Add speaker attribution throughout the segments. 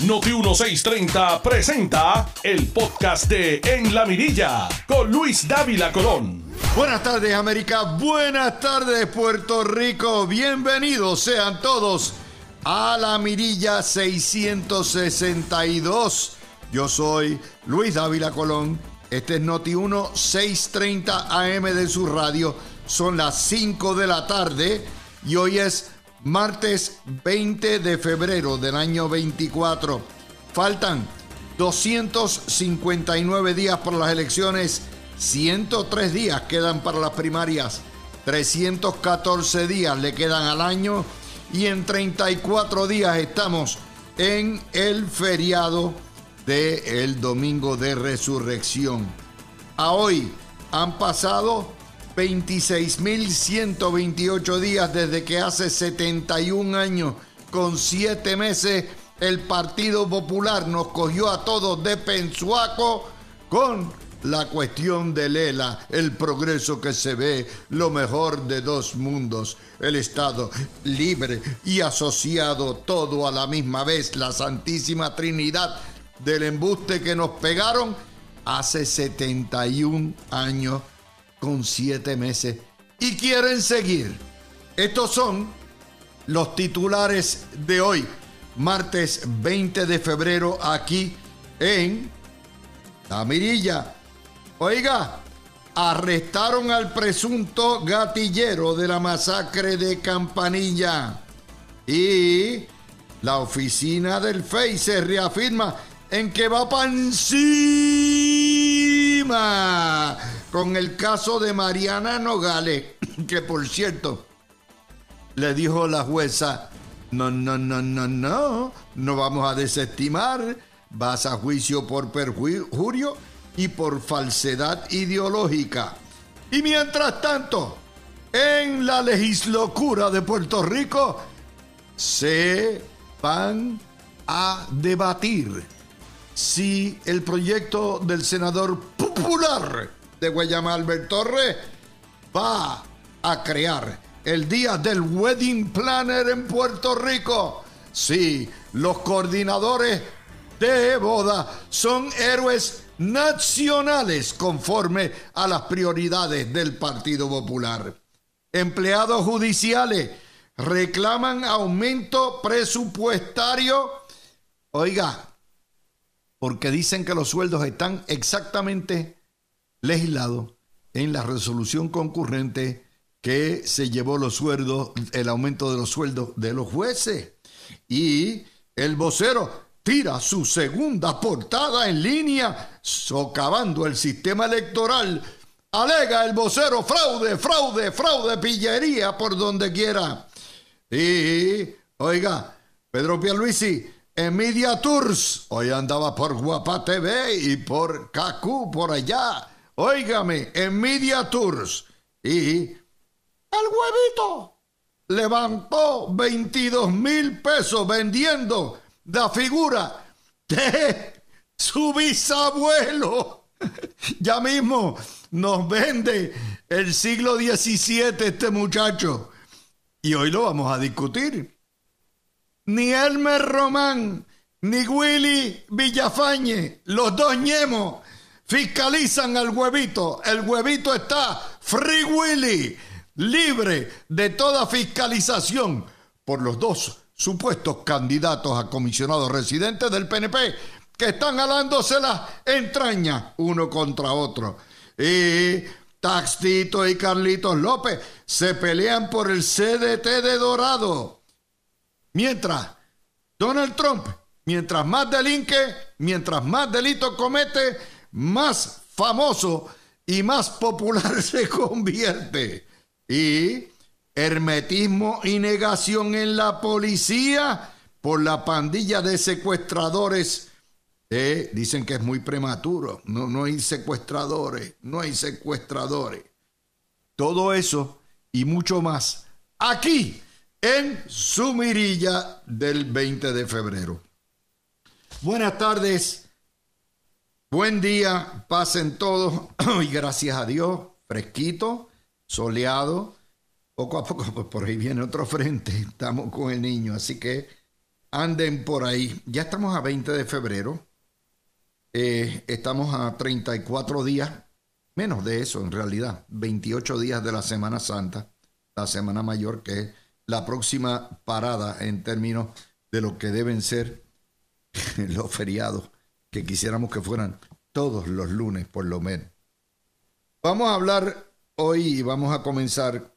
Speaker 1: Noti 1630 presenta el podcast de En la Mirilla con Luis Dávila Colón.
Speaker 2: Buenas tardes América, buenas tardes Puerto Rico, bienvenidos sean todos a la Mirilla 662. Yo soy Luis Dávila Colón, este es Noti 1630 AM de su radio, son las 5 de la tarde y hoy es martes 20 de febrero del año 24. Faltan 259 días para las elecciones, 103 días quedan para las primarias, 314 días le quedan al año y en 34 días estamos en el feriado del el domingo de resurrección. A hoy han pasado 26.128 días desde que hace 71 años, con 7 meses, el Partido Popular nos cogió a todos de pensuaco con la cuestión de Lela, el progreso que se ve, lo mejor de dos mundos, el Estado libre y asociado todo a la misma vez, la Santísima Trinidad del embuste que nos pegaron hace 71 años con 7 meses y quieren seguir. Estos son los titulares de hoy, martes 20 de febrero, aquí en La Mirilla. Oiga, arrestaron al presunto gatillero de la masacre de Campanilla. Y la oficina del FEI se reafirma en que va para encima con el caso de Mariana Nogales, que por cierto, le dijo la jueza, no, no, no, no, no, no vamos a desestimar, vas a juicio por perjurio y por falsedad ideológica. Y mientras tanto, en la legislocura de Puerto Rico se van a debatir si el proyecto del senador popular de Guayama Albert Torres va a crear el día del Wedding Planner en Puerto Rico. Sí, los coordinadores de boda son héroes nacionales conforme a las prioridades del Partido Popular. Empleados judiciales reclaman aumento presupuestario. Oiga, porque dicen que los sueldos están exactamente legislado en la resolución concurrente que se llevó los sueldos, el aumento de los sueldos de los jueces. Y el vocero tira su segunda portada en línea, socavando el sistema electoral. Alega el vocero fraude, fraude, fraude, pillería por donde quiera. Y, oiga, Pedro Pierluisi, en Media Tours, hoy andaba por Guapa TV y por CACU por allá Óigame, en Media Tours. Y el huevito levantó 22 mil pesos vendiendo la figura de su bisabuelo. Ya mismo nos vende el siglo XVII este muchacho. Y hoy lo vamos a discutir. Ni Elmer Román, ni Willy Villafañe, los dos ñemos, fiscalizan al huevito. El huevito está free willy, libre de toda fiscalización por los dos supuestos candidatos a comisionados residentes del PNP que están alándose las entrañas uno contra otro. Y Taxito y Carlitos López se pelean por el CDT de Dorado. Mientras Donald Trump, mientras más delinque, mientras más delitos comete, más famoso y más popular se convierte. Y hermetismo y negación en la policía por la pandilla de secuestradores. Eh, dicen que es muy prematuro. No, no hay secuestradores, no hay secuestradores. Todo eso y mucho más aquí en su mirilla del 20 de febrero. Buenas tardes. Buen día, pasen todos y gracias a Dios, fresquito, soleado. Poco a poco, pues por ahí viene otro frente, estamos con el niño, así que anden por ahí. Ya estamos a 20 de febrero. Eh, estamos a 34 días, menos de eso en realidad, 28 días de la Semana Santa, la Semana Mayor, que es la próxima parada en términos de lo que deben ser los feriados, que quisiéramos que fueran todos los lunes por lo menos. Vamos a hablar hoy y vamos a comenzar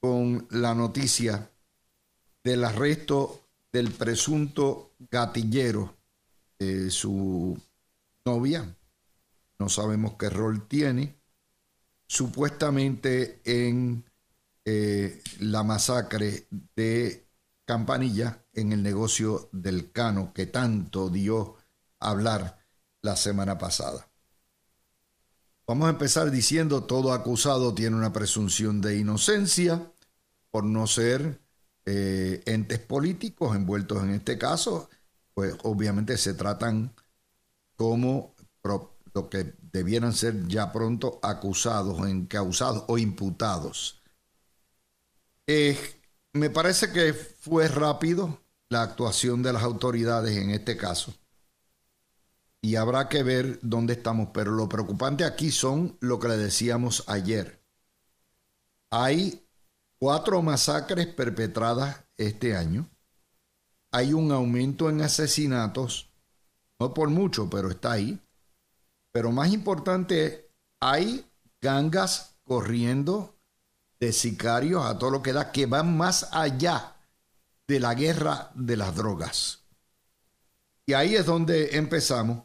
Speaker 2: con la noticia del arresto del presunto gatillero, de su novia, no sabemos qué rol tiene, supuestamente en eh, la masacre de Campanilla en el negocio del Cano, que tanto dio hablar la semana pasada. Vamos a empezar diciendo, todo acusado tiene una presunción de inocencia por no ser eh, entes políticos envueltos en este caso, pues obviamente se tratan como lo que debieran ser ya pronto acusados, encausados o imputados. Eh, me parece que fue rápido la actuación de las autoridades en este caso. Y habrá que ver dónde estamos, pero lo preocupante aquí son lo que le decíamos ayer. Hay cuatro masacres perpetradas este año. Hay un aumento en asesinatos, no por mucho, pero está ahí. Pero más importante, hay gangas corriendo de sicarios a todo lo que da, que van más allá de la guerra de las drogas. Y ahí es donde empezamos,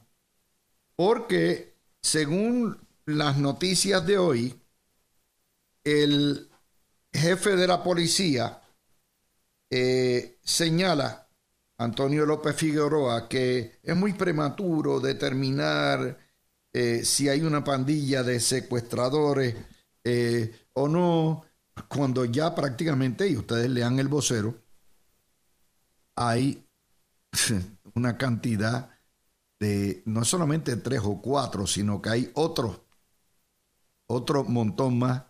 Speaker 2: porque según las noticias de hoy, el jefe de la policía eh, señala, Antonio López Figueroa, que es muy prematuro determinar eh, si hay una pandilla de secuestradores eh, o no, cuando ya prácticamente, y ustedes lean el vocero, hay una cantidad de no solamente tres o cuatro, sino que hay otro, otro montón más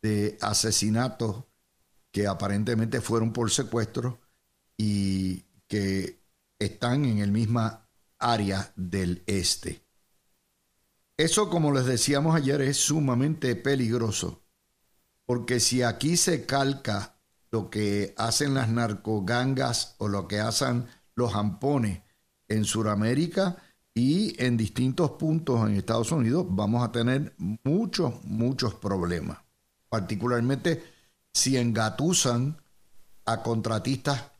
Speaker 2: de asesinatos que aparentemente fueron por secuestro y que están en el misma área del este. Eso, como les decíamos ayer, es sumamente peligroso, porque si aquí se calca lo que hacen las narcogangas o lo que hacen los ampones en Sudamérica y en distintos puntos en Estados Unidos, vamos a tener muchos, muchos problemas particularmente si engatusan a contratistas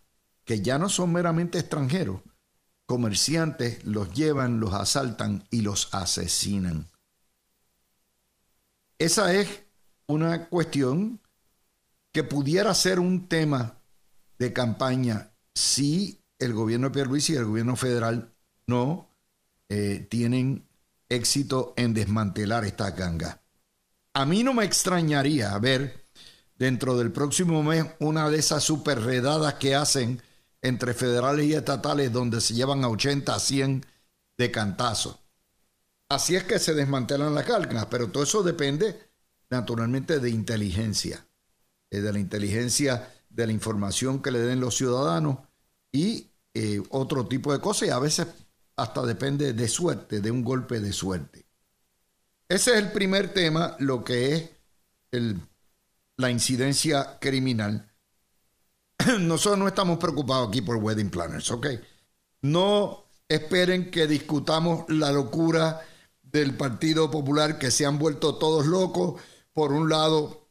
Speaker 2: que ya no son meramente extranjeros, comerciantes los llevan, los asaltan y los asesinan. Esa es una cuestión que pudiera ser un tema de campaña si el gobierno de Pierluisi y el gobierno federal no eh, tienen éxito en desmantelar esta ganga. A mí no me extrañaría ver dentro del próximo mes una de esas superredadas que hacen entre federales y estatales donde se llevan a 80 a 100 de cantazo. Así es que se desmantelan las cargas, pero todo eso depende naturalmente de inteligencia, eh, de la inteligencia de la información que le den los ciudadanos y eh, otro tipo de cosas y a veces hasta depende de suerte, de un golpe de suerte. Ese es el primer tema, lo que es la incidencia criminal. Nosotros no estamos preocupados aquí por wedding planners, ¿ok? No esperen que discutamos la locura del Partido Popular que se han vuelto todos locos. Por un lado,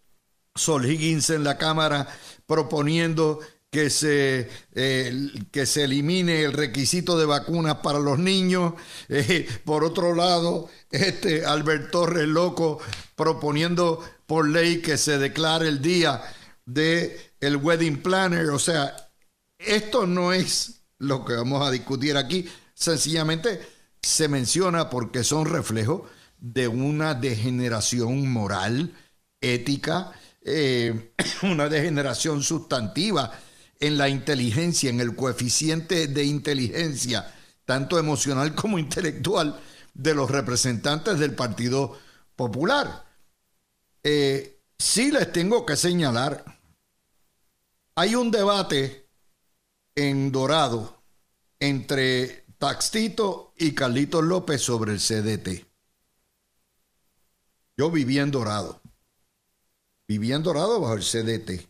Speaker 2: Sol Higgins en la Cámara proponiendo que se, eh, que se elimine el requisito de vacunas para los niños. Eh, por otro lado, este Albert Torres loco proponiendo por ley que se declare el día de el wedding planner. O sea, esto no es lo que vamos a discutir aquí. Sencillamente se menciona porque son reflejos de una degeneración moral, ética, eh, una degeneración sustantiva en la inteligencia, en el coeficiente de inteligencia, tanto emocional como intelectual, de los representantes del Partido Popular. Eh, sí les tengo que señalar, hay un debate en Dorado entre Taxito y Carlitos López sobre el CDT. Yo viví en Dorado. Viví en Dorado bajo el CDT.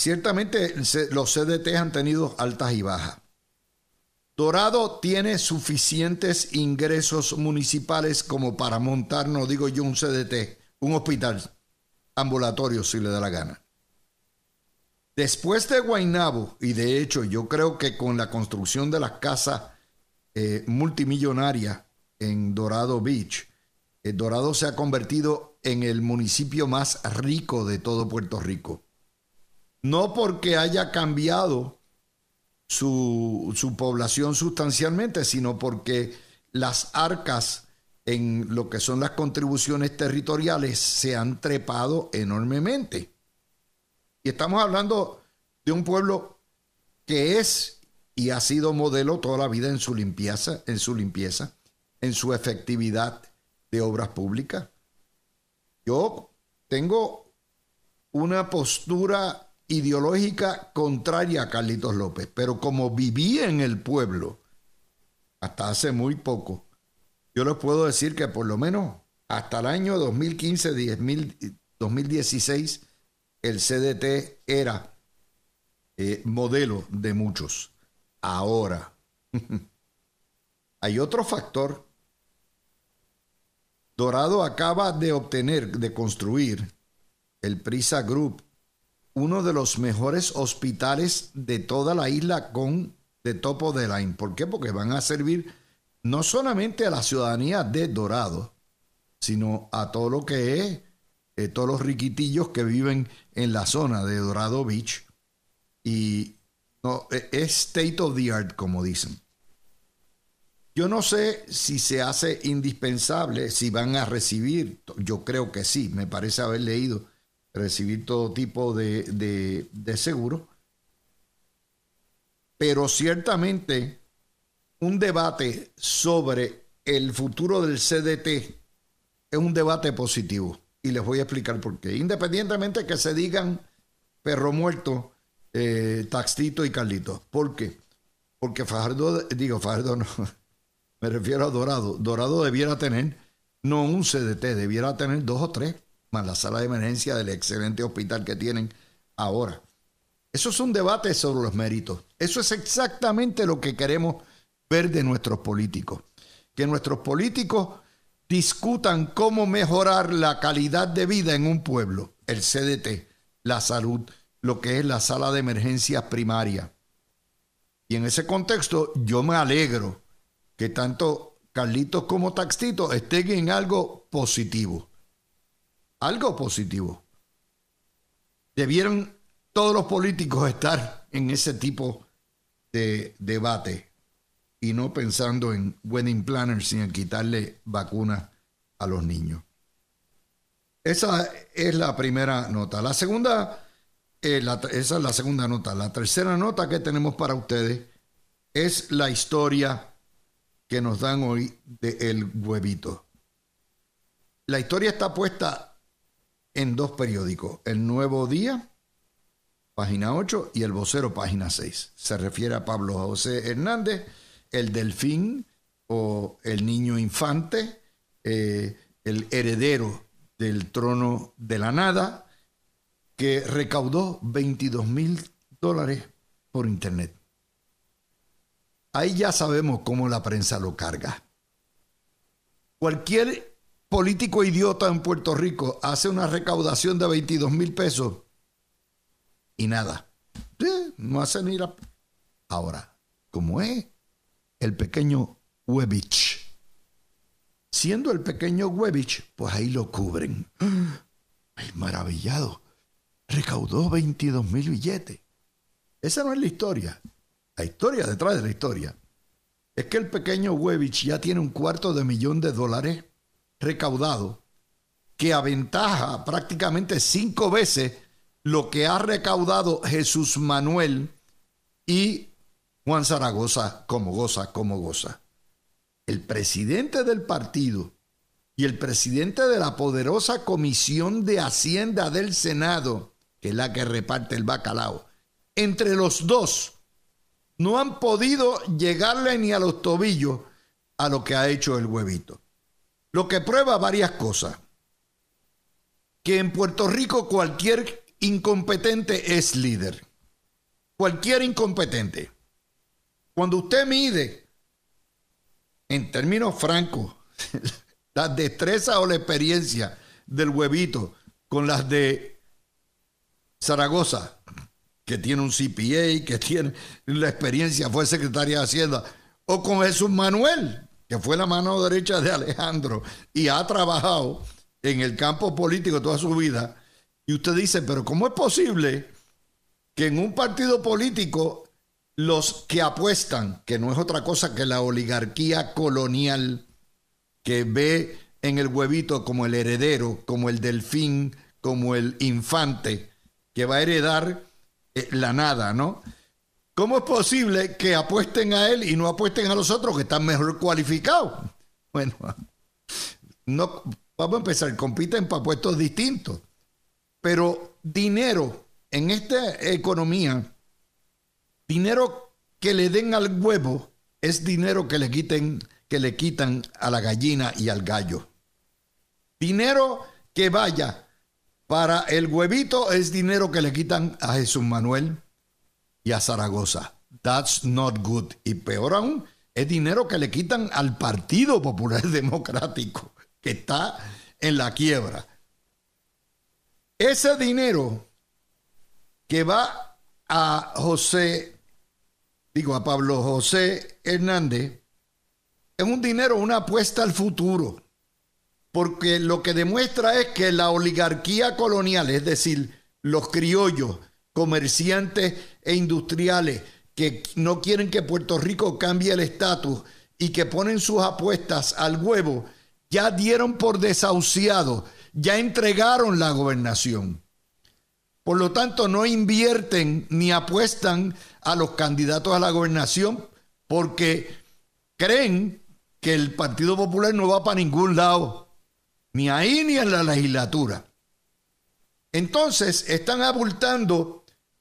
Speaker 2: Ciertamente los CDT han tenido altas y bajas. Dorado tiene suficientes ingresos municipales como para montar, no digo yo, un CDT, un hospital ambulatorio si le da la gana. Después de Guainabo, y de hecho yo creo que con la construcción de las casas eh, multimillonarias en Dorado Beach, eh, Dorado se ha convertido en el municipio más rico de todo Puerto Rico. No porque haya cambiado su, su población sustancialmente, sino porque las arcas en lo que son las contribuciones territoriales se han trepado enormemente. Y estamos hablando de un pueblo que es y ha sido modelo toda la vida en su limpieza, en su limpieza, en su efectividad de obras públicas. Yo tengo una postura ideológica contraria a Carlitos López, pero como viví en el pueblo hasta hace muy poco, yo les puedo decir que por lo menos hasta el año 2015, 2016, el CDT era eh, modelo de muchos. Ahora, hay otro factor. Dorado acaba de obtener, de construir el Prisa Group, uno de los mejores hospitales de toda la isla con de topo de line. ¿Por qué? Porque van a servir no solamente a la ciudadanía de Dorado, sino a todo lo que es eh, todos los riquitillos que viven en la zona de Dorado Beach. Y e, es state of the art, como dicen. Yo no sé si se hace indispensable, si van a recibir, yo creo que sí, me parece haber leído, recibir todo tipo de, de. Pero ciertamente un debate sobre el futuro del CDT es un debate positivo. Y les voy a explicar por qué. Independientemente que se digan perro muerto, eh, Taxito y Carlito. ¿Por qué? Porque Fajardo, digo Fajardo no, me refiero a Dorado. Dorado debiera tener, no un CDT, debiera tener dos o tres, más la sala de emergencia del excelente hospital que tienen ahora. Eso es un debate sobre los méritos. Eso es exactamente lo que queremos ver de nuestros políticos. Que nuestros políticos discutan cómo mejorar la calidad de vida en un pueblo, el CDT, la salud, lo que es la sala de emergencias primaria. Y en ese contexto yo me alegro que tanto Carlitos como Taxito estén en algo positivo. Algo positivo. Debieron todos los políticos estar en ese tipo de debate y no pensando en wedding planners sin quitarle vacunas a los niños. Esa es la primera nota. La segunda, eh, esa es la segunda nota. La tercera nota que tenemos para ustedes es la historia que nos dan hoy de El Huevito. La historia está puesta en dos periódicos, El Nuevo Día, página 8, y El Vocero, página 6. Se refiere a Pablo José Hernández el delfín o el niño infante, eh, el heredero del trono de la nada, que recaudó 22 mil dólares por internet. Ahí ya sabemos cómo la prensa lo carga. Cualquier político idiota en Puerto Rico hace una recaudación de 22 mil pesos y nada. no hace ni la... Ahora, ¿cómo es el pequeño Webich. Siendo el pequeño Webich, pues ahí lo cubren. ¡Ay, maravillado! Recaudó 22 mil billetes. Esa no es la historia. La historia detrás de la historia es que el pequeño Webich ya tiene un cuarto de millón de dólares recaudado, que aventaja prácticamente cinco veces lo que ha recaudado Jesús Manuel y Juan Zaragoza, como goza, como goza. El presidente del partido y el presidente de la poderosa Comisión de Hacienda del Senado, que es la que reparte el bacalao, entre los dos no han podido llegarle ni a los tobillos a lo que ha hecho el huevito. Lo que prueba varias cosas. Que en Puerto Rico cualquier incompetente es líder. Cualquier incompetente. Cuando usted mide, en términos francos, la destreza o la experiencia del huevito con las de Zaragoza, que tiene un CPA, que tiene la experiencia, fue secretaria de Hacienda, o con Jesús Manuel, que fue la mano derecha de Alejandro y ha trabajado en el campo político toda su vida, y usted dice, pero ¿cómo es posible que en un partido político los que apuestan, que no es otra cosa que la oligarquía colonial, que ve en el huevito como el heredero, como el delfín, como el infante, que va a heredar eh, la nada, ¿no? ¿Cómo es posible que apuesten a él y no apuesten a los otros que están mejor cualificados? Bueno, no, vamos a empezar, compiten para puestos distintos. Pero dinero en esta economía, dinero que le den al huevo es dinero que le quiten, que le quitan a la gallina y al gallo. Dinero que vaya para el huevito es dinero que le quitan a Jesús Manuel y a Zaragoza. That's not good. Y peor aún, es dinero que le quitan al Partido Popular Democrático, que está en la quiebra. Ese dinero que va a José, digo a Pablo José Hernández, es un dinero, una apuesta al futuro, porque lo que demuestra es que la oligarquía colonial, es decir, los criollos, comerciantes e industriales que no quieren que Puerto Rico cambie el estatus y que ponen sus apuestas al huevo, ya dieron por desahuciado, ya entregaron la gobernación. Por lo tanto, no invierten ni apuestan a los candidatos a la gobernación porque creen que el Partido Popular no va para ningún lado, ni ahí ni en la legislatura. Entonces están abultando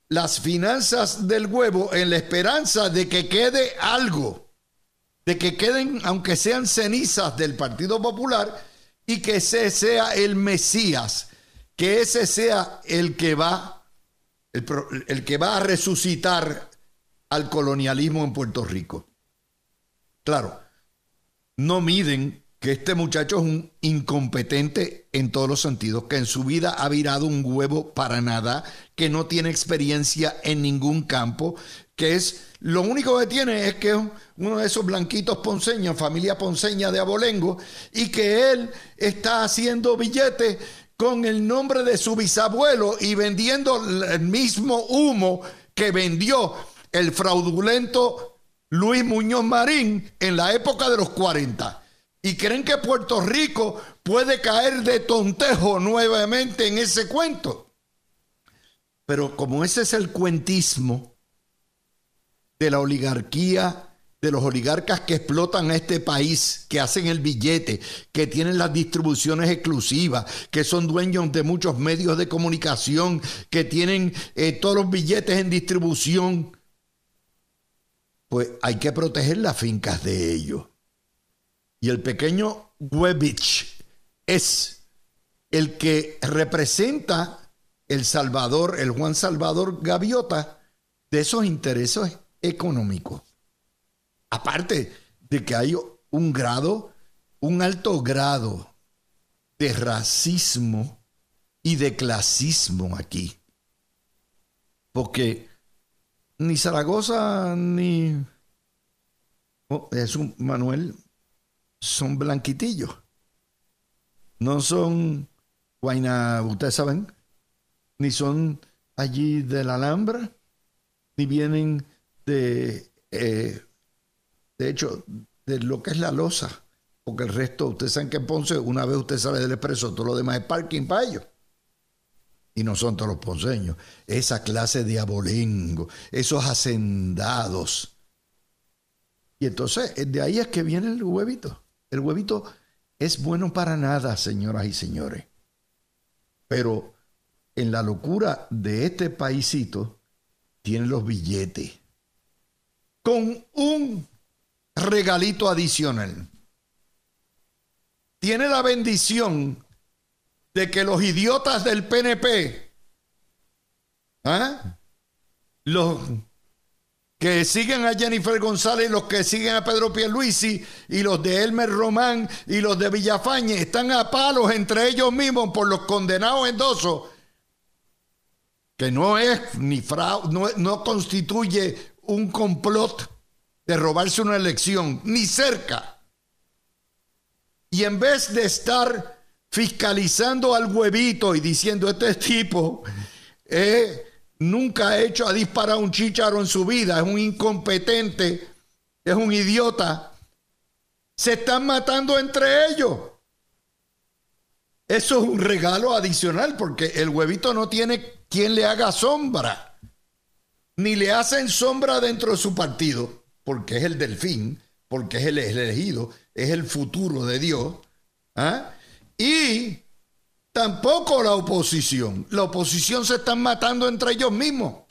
Speaker 2: las finanzas del huevo en la esperanza de que quede algo, de que queden, aunque sean cenizas del Partido Popular, y que ese sea el Mesías, que ese sea el que va, el, el que va a resucitar al colonialismo en Puerto Rico. Claro, no miden que este muchacho es un incompetente en todos los sentidos, que en su vida ha virado un huevo para nada, que no tiene experiencia en ningún campo, que es lo único que tiene es que es uno de esos blanquitos ponceños, familia ponceña de abolengo, y que él está haciendo billetes con el nombre de su bisabuelo y vendiendo el mismo humo que vendió el fraudulento Luis Muñoz Marín en la época de los 40 y creen que Puerto Rico puede caer de tontejo nuevamente en ese cuento. Pero como ese es el cuentismo de la oligarquía, de los oligarcas que explotan a este país, que hacen el billete, que tienen las distribuciones exclusivas, que son dueños de muchos medios de comunicación, que tienen eh, todos los billetes en distribución, pues hay que proteger las fincas de ellos. Y el pequeño Webich es el que representa el Salvador, el Juan Salvador Gaviota, de esos intereses económicos. Aparte de que hay un grado, un alto grado de racismo y de clasismo aquí. Porque ni Zaragoza ni oh, un Manuel son blanquitillos. No son guayna, ustedes saben, ni son allí de la Alhambra, ni vienen de, eh, de hecho, de lo que es la losa, porque el resto, ustedes saben que en Ponce, una vez usted sale del expreso, todo lo demás es parking para ellos. Y no son todos los ponceños. Esa clase de abolengo, esos hacendados. Y entonces, de ahí es que viene el huevito. El huevito es bueno para nada, señoras y señores. Pero en la locura de este paisito tiene los billetes. con un regalito adicional. Tiene la bendición de que los idiotas del PNP, ¿ah? los que siguen a Jennifer González, los que siguen a Pedro Pierluisi y los de Elmer Román y los de Villafañe están a palos entre ellos mismos por los condenados endosos, que no es ni fraude, no, no constituye un complot de robarse una elección, ni cerca. Y en vez de estar fiscalizando al huevito y diciendo este tipo eh, nunca ha hecho, ha disparado un chícharo en su vida, es un incompetente, es un idiota, se están matando entre ellos. Eso es un regalo adicional porque el huevito no tiene quien le haga sombra, ni le hacen sombra dentro de su partido, porque es el delfín, porque es el elegido, es el futuro de Dios. ¿ah? Y tampoco la oposición. La oposición se están matando entre ellos mismos.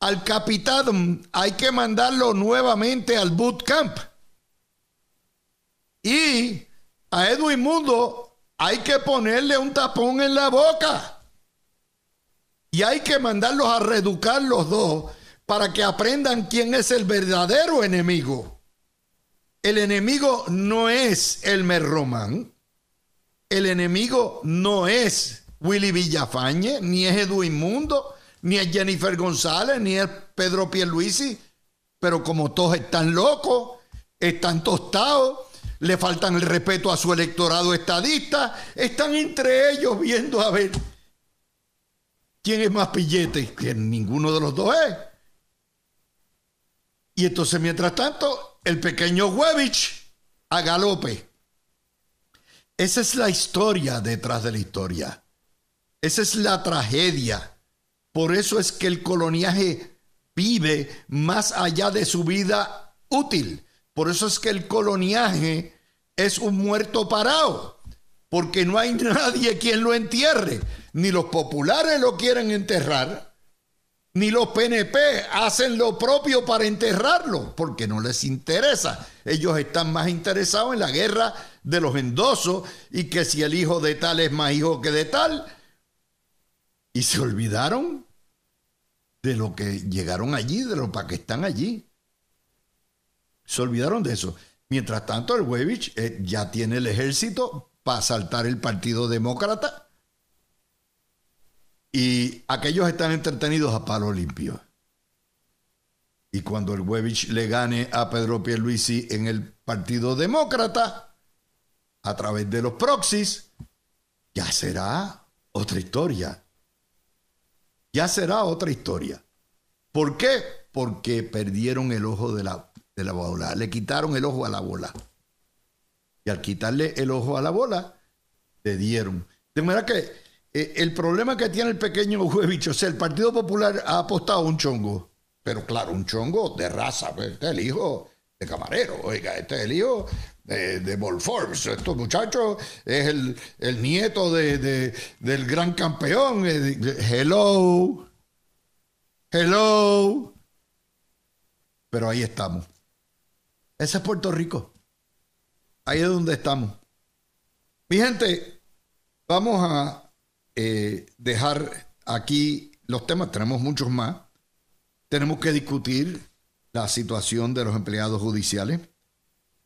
Speaker 2: Al capitán hay que mandarlo nuevamente al bootcamp. Y a Edwin Mundo hay que ponerle un tapón en la boca. Y hay que mandarlos a reeducar los dos para que aprendan quién es el verdadero enemigo. El enemigo no es Elmer Román. El enemigo no es Willy Villafañe, ni es Edwin Mundo, ni es Jennifer González, ni es Pedro Pierluisi. Pero como todos están locos, están tostados, le faltan el respeto a su electorado estadista, están entre ellos viendo a ver quién es más pillete, que ninguno de los dos es. Y entonces, mientras tanto, el pequeño Webich a galope. Esa es la historia detrás de la historia. Esa es la tragedia. Por eso es que el coloniaje vive más allá de su vida útil. Por eso es que el coloniaje es un muerto parado. Porque no hay nadie quien lo entierre. Ni los populares lo quieren enterrar ni los PNP hacen lo propio para enterrarlo, porque no les interesa. Ellos están más interesados en la guerra de los endosos y que si el hijo de tal es más hijo que de tal. Y se olvidaron de lo que llegaron allí, de lo para que están allí. Se olvidaron de eso. Mientras tanto, el Webich eh, ya tiene el ejército para saltar el Partido Demócrata y aquellos están entretenidos a palo limpio. Y cuando el Webich le gane a Pedro Pierluisi en el Partido Demócrata, a través de los proxies, ya será otra historia. Ya será otra historia. ¿Por qué? Porque perdieron el ojo de la, de la bola. Le quitaron el ojo a la bola. Y al quitarle el ojo a la bola, le dieron. De manera que eh, el problema que tiene el pequeño Huevich, o sea, el Partido Popular ha apostado un chongo, pero claro, un chongo de raza, pues, este es el hijo de camarero, oiga, este es el hijo de, de Forbes, estos muchachos es el, nieto de, del gran campeón, eh, hello, hello, pero ahí estamos. Ese es Puerto Rico. Ahí es donde estamos. Mi gente, vamos a eh, dejar aquí los temas, tenemos muchos más. Tenemos que discutir la situación de los empleados judiciales.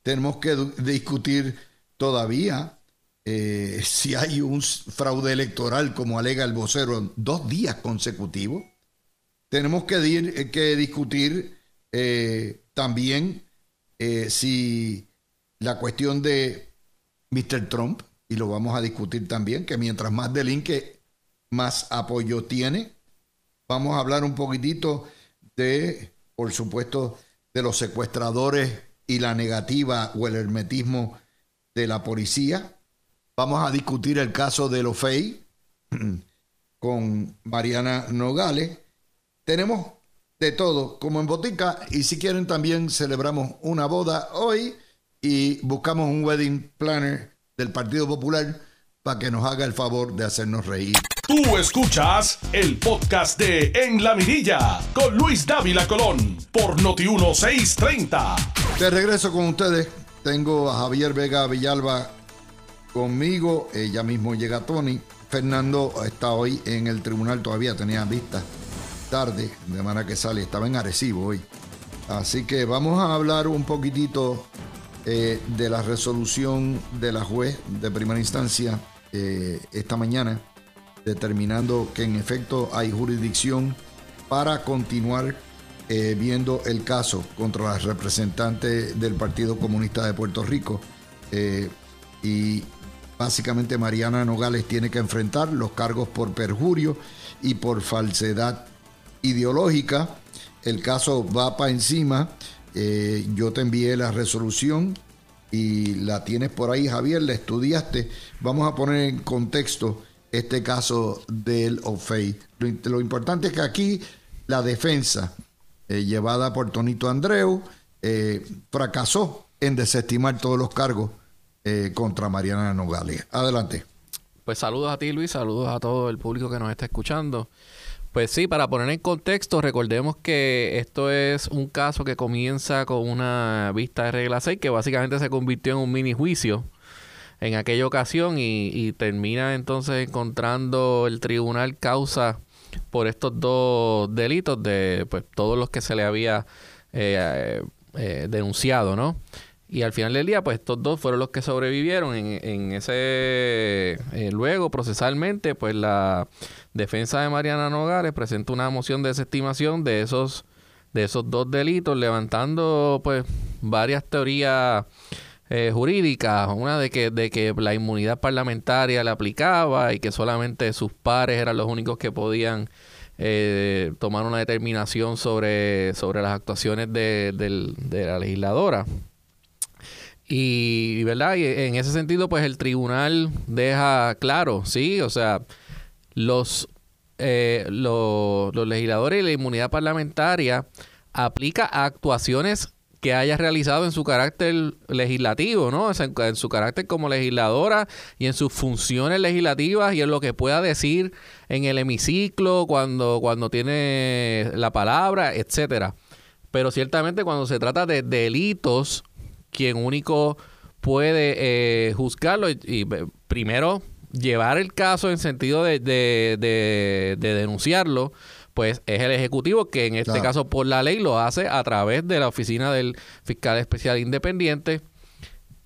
Speaker 2: Tenemos que discutir todavía eh, si hay un fraude electoral, como alega el vocero, dos días consecutivos. Tenemos que, eh, que discutir también si la cuestión de Mr. Trump, y lo vamos a discutir también, que mientras más delinque, más apoyo tiene. Vamos a hablar un poquitito de, por supuesto, de los secuestradores y la negativa o el hermetismo de la policía. Vamos a discutir el caso de los FEI con Mariana Nogales. Tenemos de todo como en botica y si quieren también celebramos una boda hoy y buscamos un wedding planner del Partido Popular para que nos haga el favor de hacernos reír
Speaker 1: Tú escuchas el podcast de En la Mirilla con Luis Dávila Colón por Noti1630.
Speaker 2: De regreso con ustedes, tengo a Javier Vega Villalba conmigo. Ya mismo llega Tony. Fernando está hoy en el tribunal, todavía tenía vista tarde, de manera que sale, estaba en Arecibo hoy. Así que vamos a hablar un poquitito eh, de la resolución de la juez de primera instancia eh, esta mañana, determinando que en efecto hay jurisdicción para continuar eh, viendo el caso contra la representante del Partido Comunista de Puerto Rico. y básicamente Mariana Nogales tiene que enfrentar los cargos por perjurio y por falsedad ideológica. El caso va para encima. Eh, yo te envié la resolución y la tienes por ahí, Javier, la estudiaste. Vamos a poner en contexto este caso del OFEI. Lo, importante es que aquí la defensa eh, llevada por Tonito Andreu eh, fracasó en desestimar todos los cargos contra Mariana Nogales. Adelante.
Speaker 3: Pues saludos a ti, Luis, saludos a todo el público que nos está escuchando. Pues sí, para poner en contexto, recordemos que esto es un caso que comienza con una vista de regla 6 que básicamente se convirtió en un mini juicio en aquella ocasión y, termina entonces encontrando el tribunal causa por estos dos delitos de pues todos los que se le había eh, eh, denunciado, ¿no? Y al final del día, pues estos dos fueron los que sobrevivieron en, en ese... Eh, luego, procesalmente, pues la defensa de Mariana Nogales presenta una moción de desestimación de esos, de esos dos delitos, levantando pues varias teorías eh, jurídicas. Una de que, de que la inmunidad parlamentaria la aplicaba y que solamente sus pares eran los únicos que podían... Eh, tomar una determinación sobre, sobre las actuaciones de, de la legisladora. Y, ¿verdad? Y en ese sentido, pues el tribunal deja claro, sí, o sea, los, eh, los, legisladores y la inmunidad parlamentaria aplica a actuaciones que haya realizado en su carácter legislativo, ¿no? en, su carácter como legisladora y en sus funciones legislativas y en lo que pueda decir en el hemiciclo cuando, cuando tiene la palabra, etcétera. Pero ciertamente cuando se trata de delitos quien único puede eh, juzgarlo y, primero llevar el caso en sentido de, de, denunciarlo, pues es el Ejecutivo que en este caso por la ley lo hace a través de la oficina del fiscal especial independiente.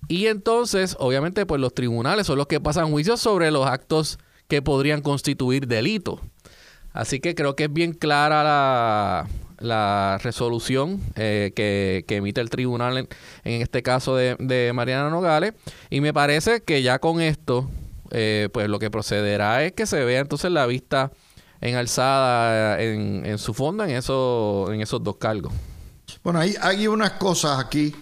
Speaker 3: Y entonces, obviamente, pues los tribunales son los que pasan juicios sobre los actos que podrían constituir delito. Así que creo que es bien clara la, la resolución eh, que, emite el tribunal en, este caso de, Mariana Nogales y me parece que ya con esto eh, pues lo que procederá es que se vea entonces la vista en alzada en, en su fonda en, eso, en esos dos cargos.
Speaker 2: Bueno, hay, hay unas cosas aquí.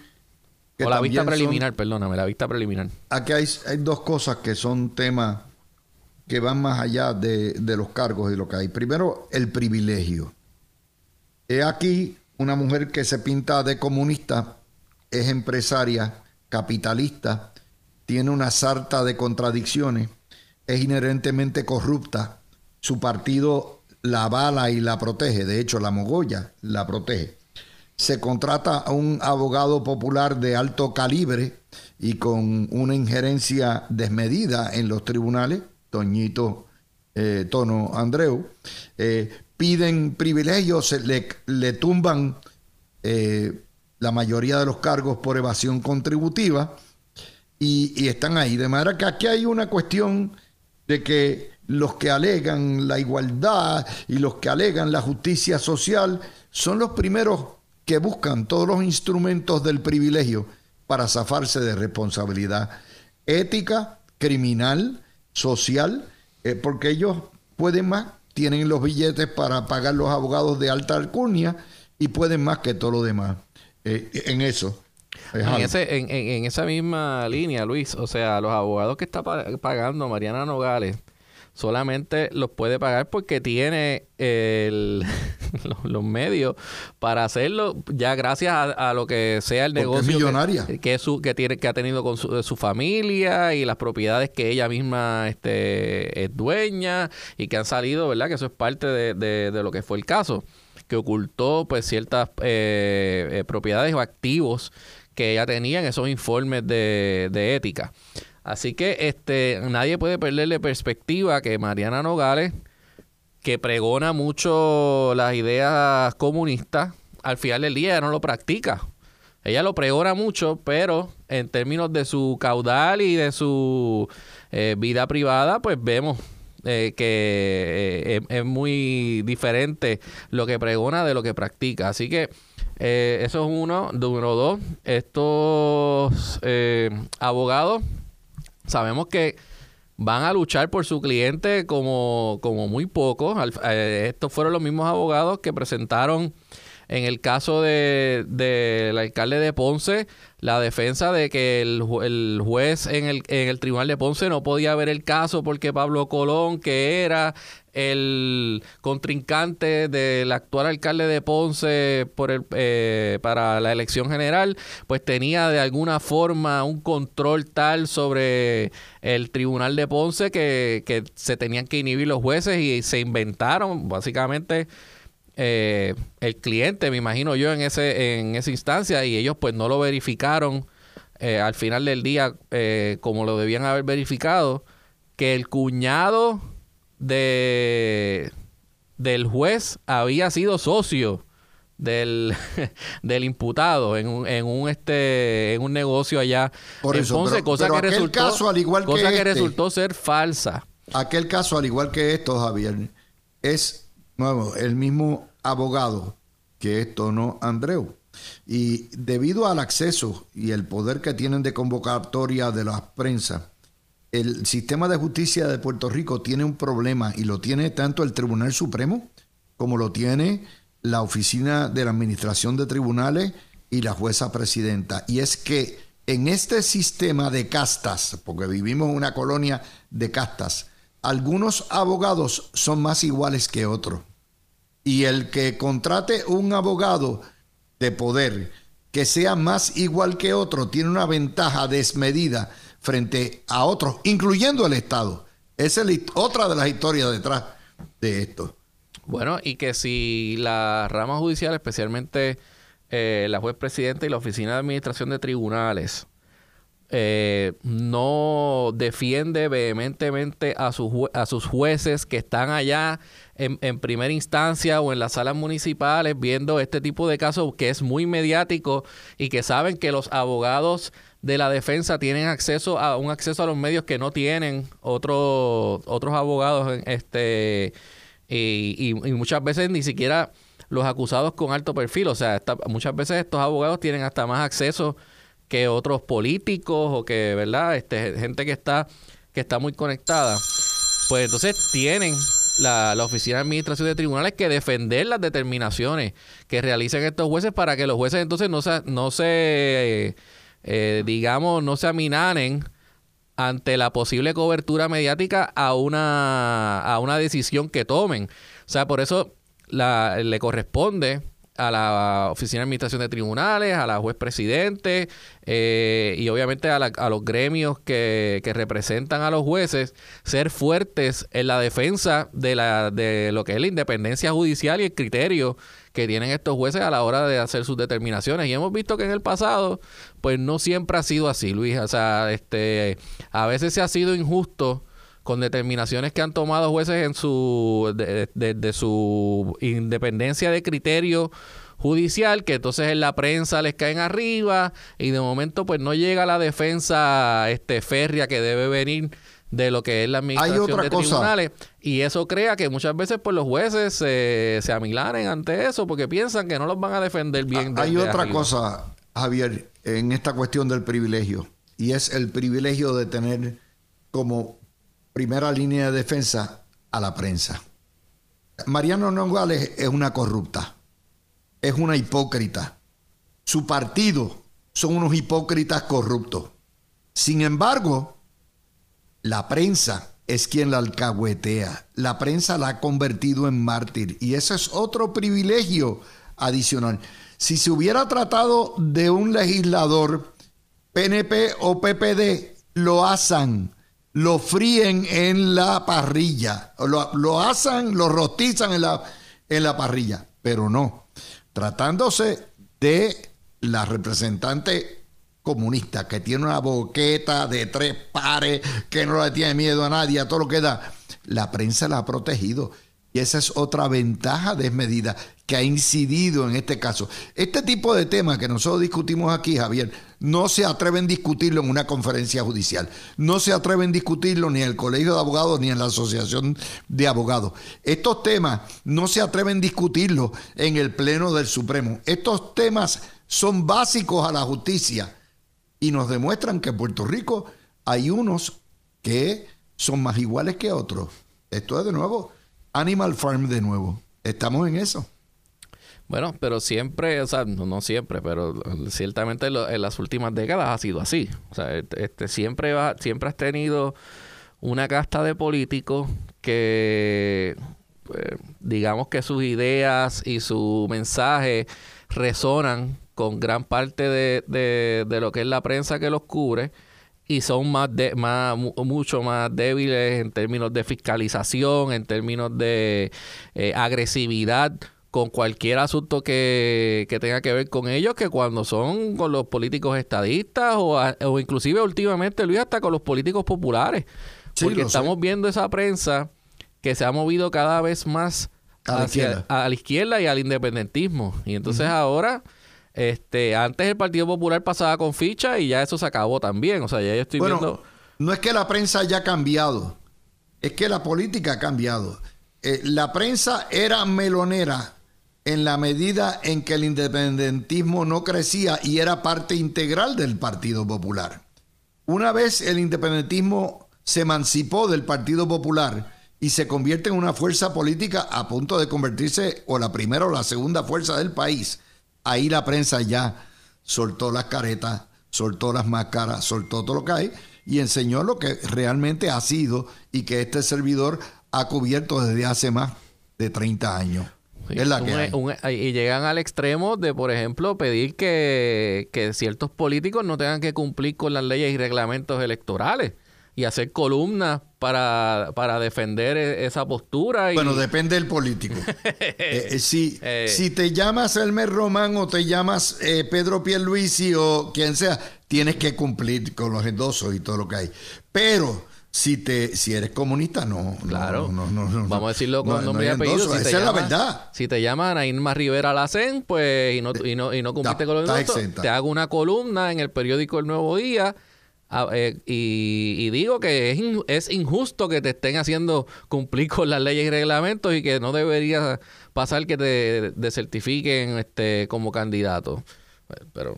Speaker 3: o la vista preliminar, perdóname, la vista preliminar.
Speaker 2: Aquí hay, hay dos cosas que son temas que van más allá de, de los cargos y lo que hay. Primero, el privilegio. He aquí una mujer que se pinta de comunista, es empresaria, capitalista, tiene una sarta de contradicciones, es inherentemente corrupta, su partido la avala y la protege, de hecho la mogolla la protege. Se contrata a un abogado popular de alto calibre y con una injerencia desmedida en los tribunales, Toñito eh, Tono Andreu, eh, piden privilegios, le, le tumban eh, la mayoría de los cargos por evasión contributiva y, están ahí. De manera que aquí hay una cuestión de que los que alegan la igualdad y los que alegan la justicia social son los primeros que buscan todos los instrumentos del privilegio para zafarse de responsabilidad ética, criminal, social, eh, porque ellos pueden más tienen los billetes para pagar los abogados de alta alcurnia y pueden más que todo lo demás. Eh, en eso.
Speaker 3: En, esa misma línea, Luis, o sea, los abogados que está pagando Mariana Nogales solamente los puede pagar porque tiene el los, medios para hacerlo, ya gracias a, lo que sea el negocio
Speaker 2: millonaria.
Speaker 3: Que, su, que, tiene, que ha tenido con su, su, familia y las propiedades que ella misma este, es dueña y que han salido, ¿verdad? Que eso es parte de, de, lo que fue el caso, que ocultó pues ciertas eh, eh, propiedades o activos que ella tenía en esos informes de, de ética. Así que este nadie puede perderle perspectiva que Mariana Nogales, que pregona mucho las ideas comunistas, al final del día no lo practica. Ella lo pregona mucho, pero en términos de su caudal y de su eh, vida privada, pues vemos eh, que eh, es, muy diferente lo que pregona de lo que practica. Así que eso es uno. Número dos, estos abogados sabemos que van a luchar por su cliente como, como muy pocos. Eh, estos fueron los mismos abogados que presentaron en el caso del de, alcalde de Ponce la defensa de que el, el, juez en el, en el tribunal de Ponce no podía ver el caso porque Pablo Colón, que era el contrincante del actual alcalde de Ponce por el, eh, para la elección general, pues tenía de alguna forma un control tal sobre el tribunal de Ponce que, que se tenían que inhibir los jueces y se inventaron básicamente eh, el cliente, me imagino yo, en, ese, en esa instancia y ellos pues no lo verificaron eh, al final del día como lo debían haber verificado, que el cuñado de del juez había sido socio del, del imputado en un, en un este en un negocio allá
Speaker 2: Por eso, Entonces,
Speaker 3: cosa que resultó
Speaker 2: caso, al igual
Speaker 3: cosa
Speaker 2: que,
Speaker 3: que este, resultó ser falsa.
Speaker 2: aquel caso al igual que esto Javier es nuevo el mismo abogado que esto no Andreu y debido al acceso y el poder que tienen de convocatoria de la prensa el sistema de justicia de Puerto Rico tiene un problema y lo tiene tanto el Tribunal Supremo como lo tiene la Oficina de la Administración de Tribunales y la jueza presidenta. Y es que en este sistema de castas, porque vivimos una colonia de castas, algunos abogados son más iguales que otros. Y el que contrate un abogado de poder que sea más igual que otro tiene una ventaja desmedida frente a otros, incluyendo el Estado. Esa es otra de las historias detrás de esto.
Speaker 3: Bueno, y que si la rama judicial, especialmente eh, la juez presidenta y la oficina de administración de tribunales, eh, no defiende vehementemente a, sus a sus jueces que están allá en, en, primera instancia o en las salas municipales viendo este tipo de casos que es muy mediático y que saben que los abogados de la defensa tienen acceso a un acceso a los medios que no tienen otros otros abogados este y, muchas veces ni siquiera los acusados con alto perfil. O sea muchas veces estos abogados tienen hasta más acceso que otros políticos o que verdad este gente que está que está muy conectada. Pues entonces tienen la, la, Oficina de Administración de Tribunales que defender las determinaciones que realicen estos jueces para que los jueces entonces no se, no se eh, digamos, no se aminanen ante la posible cobertura mediática a una, a una decisión que tomen. O sea, por eso la, le corresponde a la Oficina de Administración de Tribunales, a la juez presidente eh, y obviamente a, a los gremios que, que, representan a los jueces ser fuertes en la defensa de, la, de lo que es la independencia judicial y el criterio que tienen estos jueces a la hora de hacer sus determinaciones. Y hemos visto que en el pasado, pues no siempre ha sido así, Luis. O sea, este, a veces se ha sido injusto con determinaciones que han tomado jueces en su de, su independencia de criterio judicial que entonces en la prensa les caen arriba y de momento pues no llega la defensa este férrea que debe venir de lo que es la administración de tribunales y eso crea que muchas veces pues los jueces se, se amilanen ante eso porque piensan que no los van a defender bien.
Speaker 2: Hay otra cosa, Javier, en esta cuestión del privilegio y es el privilegio de tener como primera línea de defensa a la prensa. Mariano Nogales es una corrupta, es una hipócrita. Su partido son unos hipócritas corruptos. Sin embargo, la prensa es quien la alcahuetea. La prensa la ha convertido en mártir y ese es otro privilegio adicional. Si se hubiera tratado de un legislador PNP o PPD, lo asan, lo fríen en la parrilla, lo, lo asan, lo rostizan en la, en la parrilla, pero no. Tratándose de la representante comunista que tiene una boqueta de tres pares, que no le tiene miedo a nadie, a todo lo que da, la prensa la ha protegido. Y esa es otra ventaja desmedida que ha incidido en este caso. Este tipo de temas que nosotros discutimos aquí, Javier, no se atreven a discutirlo en una conferencia judicial. No se atreven a discutirlo ni en el Colegio de Abogados ni en la Asociación de Abogados. Estos temas no se atreven a discutirlo en el Pleno del Supremo. Estos temas son básicos a la justicia y nos demuestran que en Puerto Rico hay unos que son más iguales que otros. Esto es de nuevo Animal Farm de nuevo. Estamos en eso.
Speaker 3: Bueno, pero siempre, o sea, no, siempre, pero ciertamente en las últimas décadas ha sido así. O sea, este, siempre, va, siempre has tenido una casta de políticos que, pues, digamos que sus ideas y su mensaje resonan con gran parte de, de, de lo que es la prensa que los cubre y son más, de, más mucho más débiles en términos de fiscalización, en términos de eh, agresividad con cualquier asunto que, tenga que ver con ellos que cuando son con los políticos estadistas o, o inclusive últimamente Luis hasta con los políticos populares. Porque estamos viendo esa prensa que se ha movido cada vez más a hacia la, a la izquierda y al independentismo. Y entonces ahora este, antes el Partido Popular pasaba con ficha y ya eso se acabó también. O sea, ya yo estoy viendo.
Speaker 2: No es que la prensa haya cambiado, es que la política ha cambiado. Eh, la prensa era melonera en la medida en que el independentismo no crecía y era parte integral del Partido Popular. Una vez el independentismo se emancipó del Partido Popular y se convierte en una fuerza política a punto de convertirse o la primera o la segunda fuerza del país, ahí la prensa ya soltó las caretas, soltó las máscaras, soltó todo lo que hay y enseñó lo que realmente ha sido y que este servidor ha cubierto desde hace más de 30 años. es la que
Speaker 3: y llegan al extremo de, por ejemplo, pedir que, que ciertos políticos no tengan que cumplir con las leyes y reglamentos electorales y hacer columnas para, para defender e, esa postura. Y...
Speaker 2: Bueno, depende del político. Eh, eh, si, eh. si te llamas Elmer Román o te llamas Pedro Pierluisi o quien sea, tienes que cumplir con los endosos y todo lo que hay. Pero si te si eres comunista, no.
Speaker 3: Claro. Vamos a decirlo con nombre y apellido.
Speaker 2: Esa es la verdad.
Speaker 3: Si te llaman a Irma Rivera Lacen, pues, y no, y no, y no cumpliste con los te hago una columna en el periódico El Nuevo Día Ah, eh, y, digo que es, es, injusto que te estén haciendo cumplir con las leyes y reglamentos y que no debería pasar que te desertifiquen este, como candidato. Pero,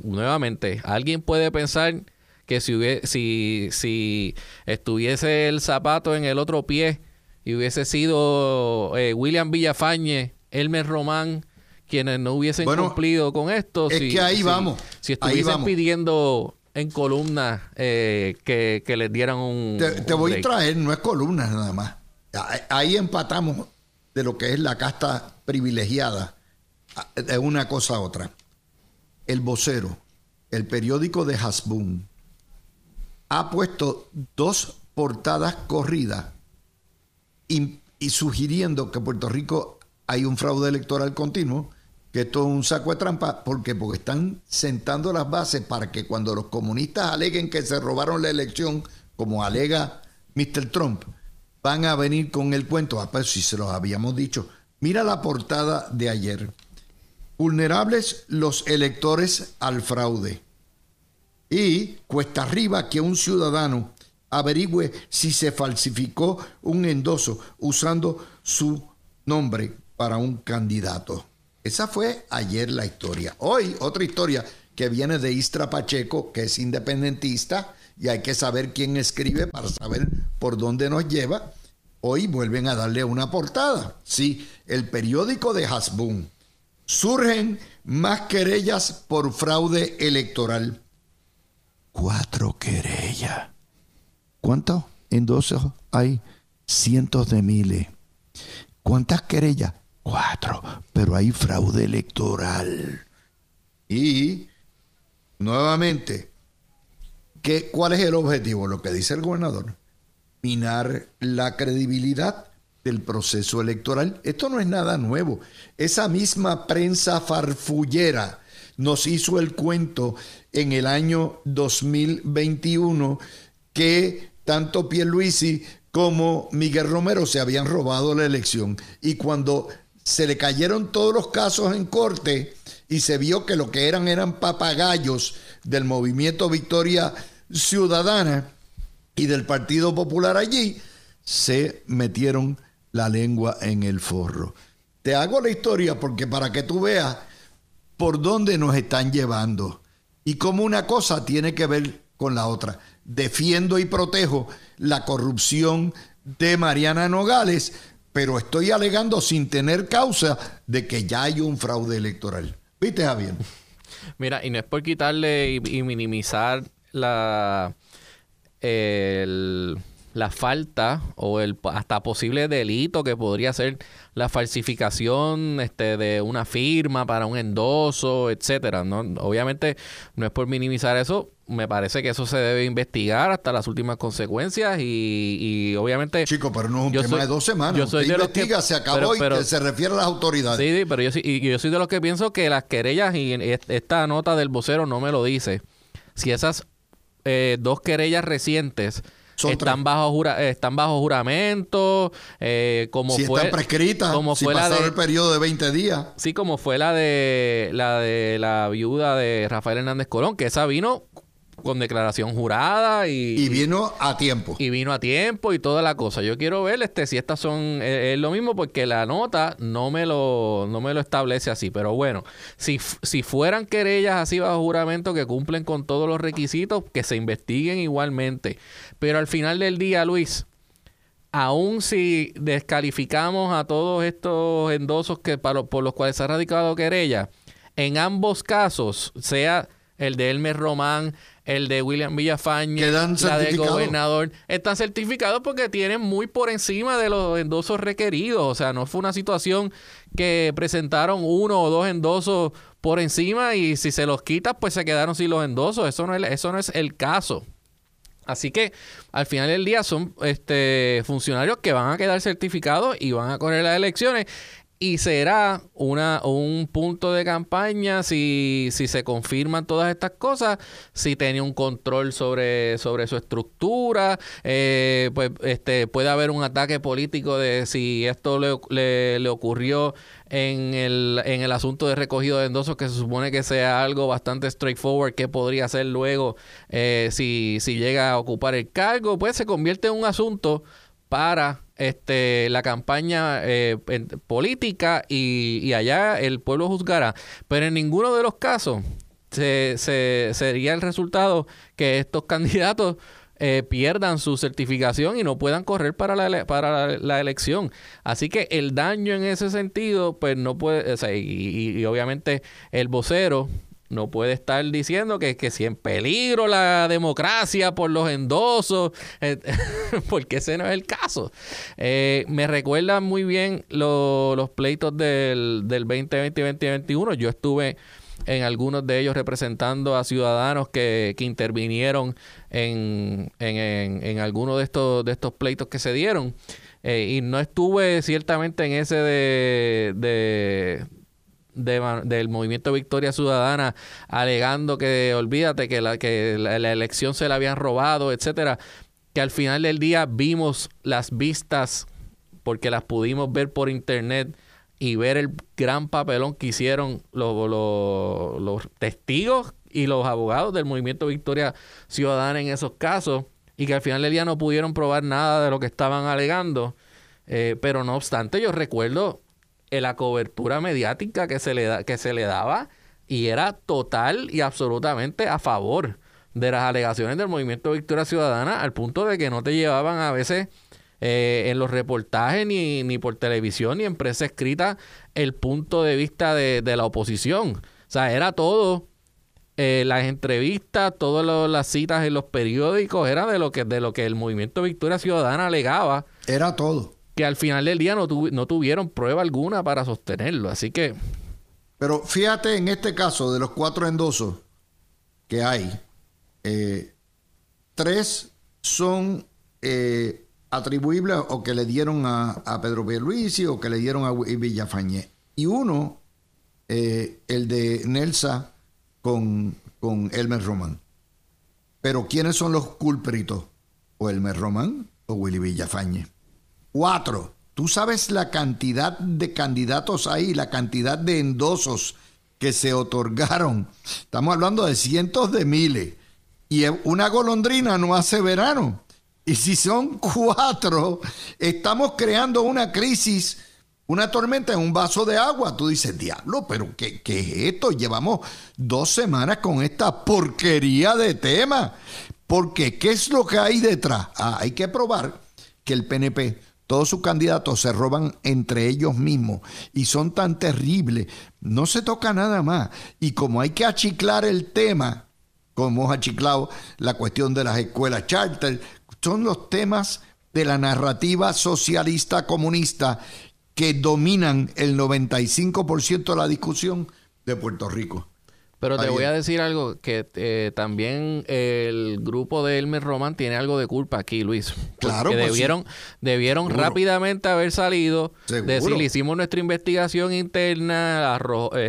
Speaker 3: nuevamente, alguien puede pensar que si, si, si estuviese el zapato en el otro pie y hubiese sido eh, William Villafañe, Elmer Román, quienes no hubiesen cumplido con esto.
Speaker 2: Es que ahí vamos.
Speaker 3: Si estuviesen pidiendo en columnas eh, que, les dieran un...
Speaker 2: Te, voy a traer, no es columnas nada más. Ahí empatamos de lo que es la casta privilegiada de una cosa a otra. El vocero, el periódico de Hasbun, ha puesto dos portadas corridas y, y sugiriendo que en Puerto Rico hay un fraude electoral continuo que esto es un saco de trampa, porque porque están sentando las bases para que cuando los comunistas aleguen que se robaron la elección, como alega Mr. Trump, van a venir con el cuento, ah, pues si se los habíamos dicho. Mira la portada de ayer. Vulnerables los electores al fraude. Y cuesta arriba que un ciudadano averigüe si se falsificó un endoso usando su nombre para un candidato. Esa fue ayer la historia. Hoy otra historia que viene de Istra Pacheco, que es independentista, y hay que saber quién escribe para saber por dónde nos lleva. Hoy vuelven a darle una portada. Sí, el periódico de Hasbun. Surgen más querellas por fraude electoral. Cuatro querellas. ¿Cuánto? endosos hay cientos de miles. ¿Cuántas querellas? Cuatro, pero hay fraude electoral. Y, nuevamente, ¿qué, ¿cuál es el objetivo? Lo que dice el gobernador, minar la credibilidad del proceso electoral. Esto no es nada nuevo. Esa misma prensa farfullera nos hizo el cuento en el año 2021 que tanto Pierluisi como Miguel Romero se habían robado la elección. Y cuando se le cayeron todos los casos en corte y se vio que lo que eran eran papagayos del movimiento Victoria Ciudadana y del Partido Popular allí, se metieron la lengua en el forro. Te hago la historia porque para que tú veas por dónde nos están llevando y cómo una cosa tiene que ver con la otra. Defiendo y protejo la corrupción de Mariana Nogales, pero estoy alegando sin tener causa de que ya hay un fraude electoral. ¿Viste, Javier?
Speaker 3: Mira, y no es por quitarle y, minimizar la, el la falta o el hasta posible delito que podría ser la falsificación este, de una firma para un endoso, etcétera. ¿no? Obviamente no es por minimizar eso, me parece que eso se debe investigar hasta las últimas consecuencias y, obviamente...
Speaker 2: Chico, pero no es un tema de dos semanas.
Speaker 3: Yo soy de investiga,
Speaker 2: se acabó y que se refiere a las autoridades.
Speaker 3: Sí, sí, pero yo, y yo soy de los que pienso que las querellas, y esta nota del vocero no me lo dice, si esas eh, dos querellas recientes están bajo jura, están bajo juramento, eh, como
Speaker 2: si
Speaker 3: fue
Speaker 2: están prescritas, como si fue la de, el periodo de 20 días.
Speaker 3: Sí, como fue la de la de la viuda de Rafael Hernández Colón, que esa vino con declaración jurada y...
Speaker 2: Y vino a tiempo.
Speaker 3: Y vino a tiempo y toda la cosa. Yo quiero ver este si estas son... Eh, es lo mismo porque la nota no me lo, no me lo establece así. Pero bueno, si, si fueran querellas así bajo juramento que cumplen con todos los requisitos, que se investiguen igualmente. Pero al final del día, Luis, aún si descalificamos a todos estos endosos que por los cuales se ha radicado querella, en ambos casos, sea el de Elmer Román, el de William Villafañe, la del gobernador, están certificados porque tienen muy por encima de los endosos requeridos. O sea, no fue una situación que presentaron uno o dos endosos por encima y si se los quitas, pues se quedaron sin los endosos. Eso no es, eso no es el caso. Así que al final del día son este, funcionarios que van a quedar certificados y van a correr las elecciones y será una, un punto de campaña si, si se confirman todas estas cosas, si tenía un control sobre, sobre su estructura, eh, pues este, puede haber un ataque político de si esto le, le, ocurrió en el, en el asunto de recogido de endosos, que se supone que sea algo bastante straightforward, que podría hacer luego eh, si, si llega a ocupar el cargo, pues se convierte en un asunto para este, la campaña eh, política y, allá el pueblo juzgará. Pero en ninguno de los casos se, sería el resultado que estos candidatos eh, pierdan su certificación y no puedan correr para la, para la, elección. Así que el daño en ese sentido, pues no puede, y, y obviamente el vocero no puede estar diciendo que, que si en peligro la democracia por los endosos, eh, porque ese no es el caso. Eh, me recuerdan muy bien los pleitos del, del 2020 y 2021. Yo estuve en algunos de ellos representando a ciudadanos que, que intervinieron en, en, en, algunos de estos, de estos pleitos que se dieron. Eh, y no estuve ciertamente en ese de, del movimiento Victoria Ciudadana alegando que olvídate que la, que la, elección se la habían robado, etcétera, que al final del día vimos las vistas porque las pudimos ver por internet y ver el gran papelón que hicieron los, los, testigos y los abogados del movimiento Victoria Ciudadana en esos casos y que al final del día no pudieron probar nada de lo que estaban alegando. Eh, pero no obstante, yo recuerdo la cobertura mediática que se le da, que se le daba y era total y absolutamente a favor de las alegaciones del movimiento Victoria Ciudadana al punto de que no te llevaban a veces eh, en los reportajes ni, ni por televisión ni en prensa escrita el punto de vista de, de la oposición. O sea, era todo eh, las entrevistas, todas las citas en los periódicos, era de lo que de lo que el movimiento Victoria Ciudadana alegaba.
Speaker 2: Era todo.
Speaker 3: Que al final del día no, no tuvieron prueba alguna para sostenerlo. Así que.
Speaker 2: Pero fíjate en este caso de los cuatro endosos que hay, eh, tres son eh, atribuibles o que le dieron a, a Pedro Pierluisi o que le dieron a Villafañé. Y uno, el de Nelsa con, con Elmer Román. Pero ¿quiénes son los culpritos? O Elmer Román o Willy Villafañe. Cuatro. Tú sabes la cantidad de candidatos ahí, la cantidad de endosos que se otorgaron. Estamos hablando de cientos de miles. Y una golondrina no hace verano. Y si son cuatro, estamos creando una crisis una tormenta en un vaso de agua. Tú dices, diablo, pero ¿qué, ¿qué, es esto? Llevamos dos semanas con esta porquería de tema. Porque, ¿qué es lo que hay detrás? Ah, hay que probar que el PNP, todos sus candidatos se roban entre ellos mismos y son tan terribles. No se toca nada más. Y como hay que achiclar el tema, como hemos achiclado la cuestión de las escuelas charter, son los temas de la narrativa socialista comunista que dominan el 95% de la discusión de Puerto Rico.
Speaker 3: Pero te voy a decir algo, que eh, también el grupo de Elmer Román tiene algo de culpa aquí, Luis.
Speaker 2: Claro.
Speaker 3: Que pues debieron, debieron rápidamente haber salido, decir, hicimos nuestra investigación interna,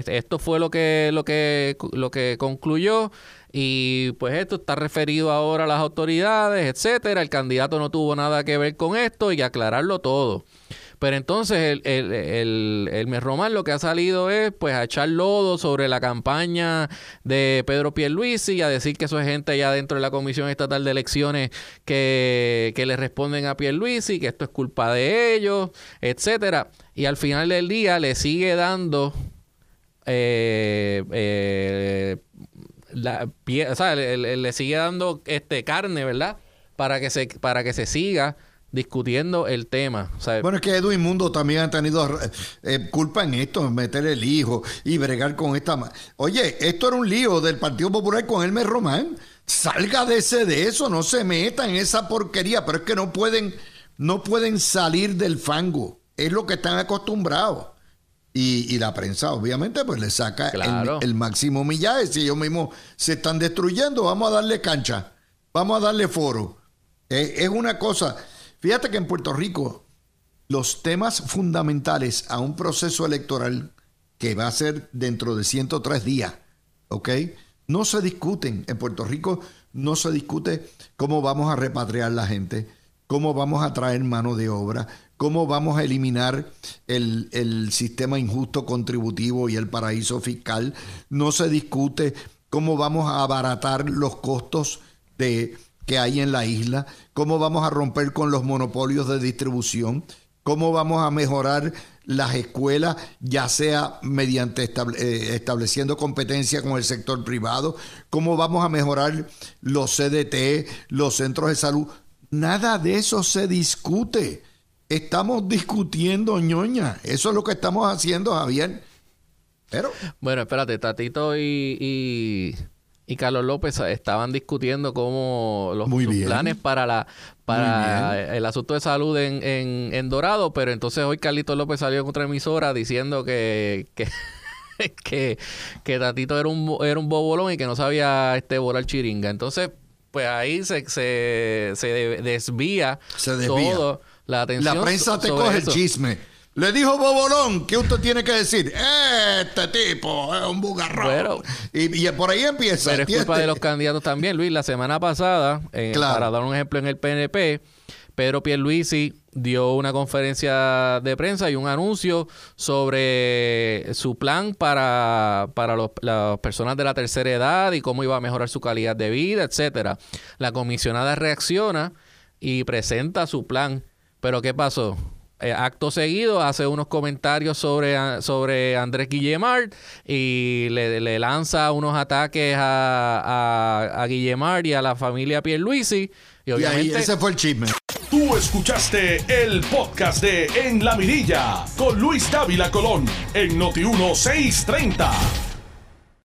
Speaker 3: esto fue lo que, lo que, lo que concluyó, y pues esto está referido ahora a las autoridades, etcétera. El candidato no tuvo nada que ver con esto y aclararlo todo. Pero entonces el, el, el, el Román lo que ha salido es pues a echar lodo sobre la campaña de Pedro Pierluisi y a decir que eso es gente allá dentro de la Comisión Estatal de Elecciones que, que le responden a Pierluisi, que esto es culpa de ellos, etcétera. Y al final del día le sigue dando eh, eh, la, o sea, le, le, sigue dando este carne, ¿verdad? Para que se, para que se siga discutiendo el tema.
Speaker 2: bueno, es que Edwin Mundo también ha tenido eh, culpa en esto, meter el hijo y bregar con esta... Oye, esto era un lío del Partido Popular con Elmer Román. Salga de ese de eso, no se meta en esa porquería, pero es que no pueden, no pueden salir del fango. Es lo que están acostumbrados. Y, la prensa, obviamente, pues le saca el, máximo millaje. Si ellos mismos se están destruyendo, vamos a darle cancha, vamos a darle foro. Eh, es una cosa Fíjate que en Puerto Rico los temas fundamentales a un proceso electoral que va a ser dentro de 103 días, ¿ok? No se discuten. En Puerto Rico no se discute cómo vamos a repatriar la gente, cómo vamos a traer mano de obra, cómo vamos a eliminar el, el sistema injusto contributivo y el paraíso fiscal. No se discute cómo vamos a abaratar los costos de que hay en la isla, cómo vamos a romper con los monopolios de distribución, cómo vamos a mejorar las escuelas, ya sea mediante eh, estableciendo competencia con el sector privado, cómo vamos a mejorar los CDT, los centros de salud. Nada de eso se discute. Estamos discutiendo ñoña. Eso es lo que estamos haciendo, Javier. Pero.
Speaker 3: Bueno, espérate, Tatito y y Carlos López estaban discutiendo cómo los planes para la para el asunto de salud en, en, Dorado, pero entonces hoy Carlito López salió en otra emisora diciendo que, que que, que Tatito era un, era un bobolón y que no sabía este volar chiringa. Entonces, pues ahí se, se, se desvía,
Speaker 2: se desvía.
Speaker 3: todo la atención.
Speaker 2: La prensa te coge el chisme. Le dijo Bobolón, ¿qué usted tiene que decir? Este tipo es un bugarrón. y, por ahí empieza.
Speaker 3: Pero es culpa de los candidatos también, Luis. La semana pasada, eh, para dar un ejemplo en el PNP, Pedro Pierluisi dio una conferencia de prensa y un anuncio sobre su plan para, para las personas de la tercera edad y cómo iba a mejorar su calidad de vida, etcétera. La comisionada reacciona y presenta su plan. Pero ¿qué pasó? Eh, acto seguido hace unos comentarios sobre, sobre Andrés Guillemard y le, lanza unos ataques a, a, Guillemard y a la familia Pierluisi.
Speaker 2: Y, obviamente, y ahí ese fue el chisme.
Speaker 1: Tú escuchaste el podcast de En la Mirilla con Luis Dávila Colón en Noti 1630.